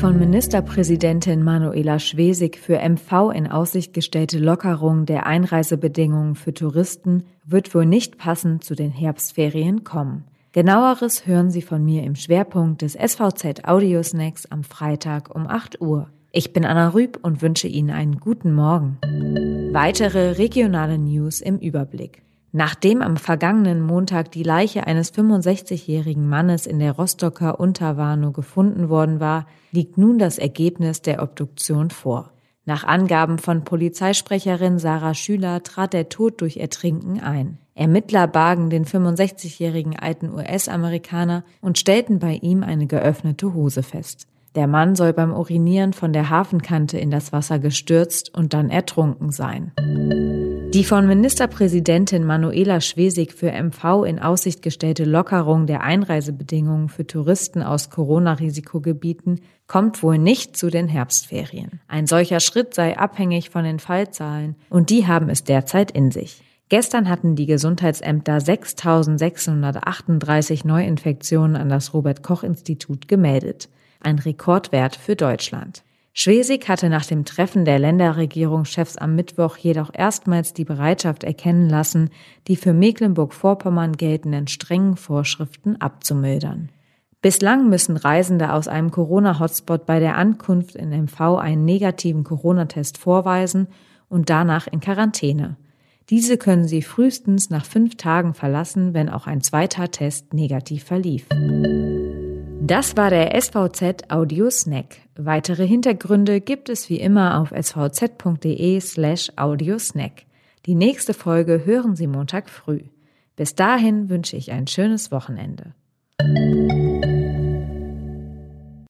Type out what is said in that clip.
von Ministerpräsidentin Manuela Schwesig für MV in Aussicht gestellte Lockerung der Einreisebedingungen für Touristen wird wohl nicht passend zu den Herbstferien kommen. Genaueres hören Sie von mir im Schwerpunkt des SVZ Audiosnacks am Freitag um 8 Uhr. Ich bin Anna Rüb und wünsche Ihnen einen guten Morgen. Weitere regionale News im Überblick. Nachdem am vergangenen Montag die Leiche eines 65-jährigen Mannes in der Rostocker Unterwarnow gefunden worden war, liegt nun das Ergebnis der Obduktion vor. Nach Angaben von Polizeisprecherin Sarah Schüler trat der Tod durch Ertrinken ein. Ermittler bargen den 65-jährigen alten US-Amerikaner und stellten bei ihm eine geöffnete Hose fest. Der Mann soll beim Urinieren von der Hafenkante in das Wasser gestürzt und dann ertrunken sein. Die von Ministerpräsidentin Manuela Schwesig für MV in Aussicht gestellte Lockerung der Einreisebedingungen für Touristen aus Corona-Risikogebieten kommt wohl nicht zu den Herbstferien. Ein solcher Schritt sei abhängig von den Fallzahlen und die haben es derzeit in sich. Gestern hatten die Gesundheitsämter 6.638 Neuinfektionen an das Robert Koch Institut gemeldet. Ein Rekordwert für Deutschland. Schwesig hatte nach dem Treffen der Länderregierungschefs am Mittwoch jedoch erstmals die Bereitschaft erkennen lassen, die für Mecklenburg-Vorpommern geltenden strengen Vorschriften abzumildern. Bislang müssen Reisende aus einem Corona-Hotspot bei der Ankunft in MV einen negativen Corona-Test vorweisen und danach in Quarantäne. Diese können sie frühestens nach fünf Tagen verlassen, wenn auch ein zweiter Test negativ verlief. Das war der SVZ Audio Snack. Weitere Hintergründe gibt es wie immer auf svz.de slash audiosnack. Die nächste Folge hören Sie Montag früh. Bis dahin wünsche ich ein schönes Wochenende.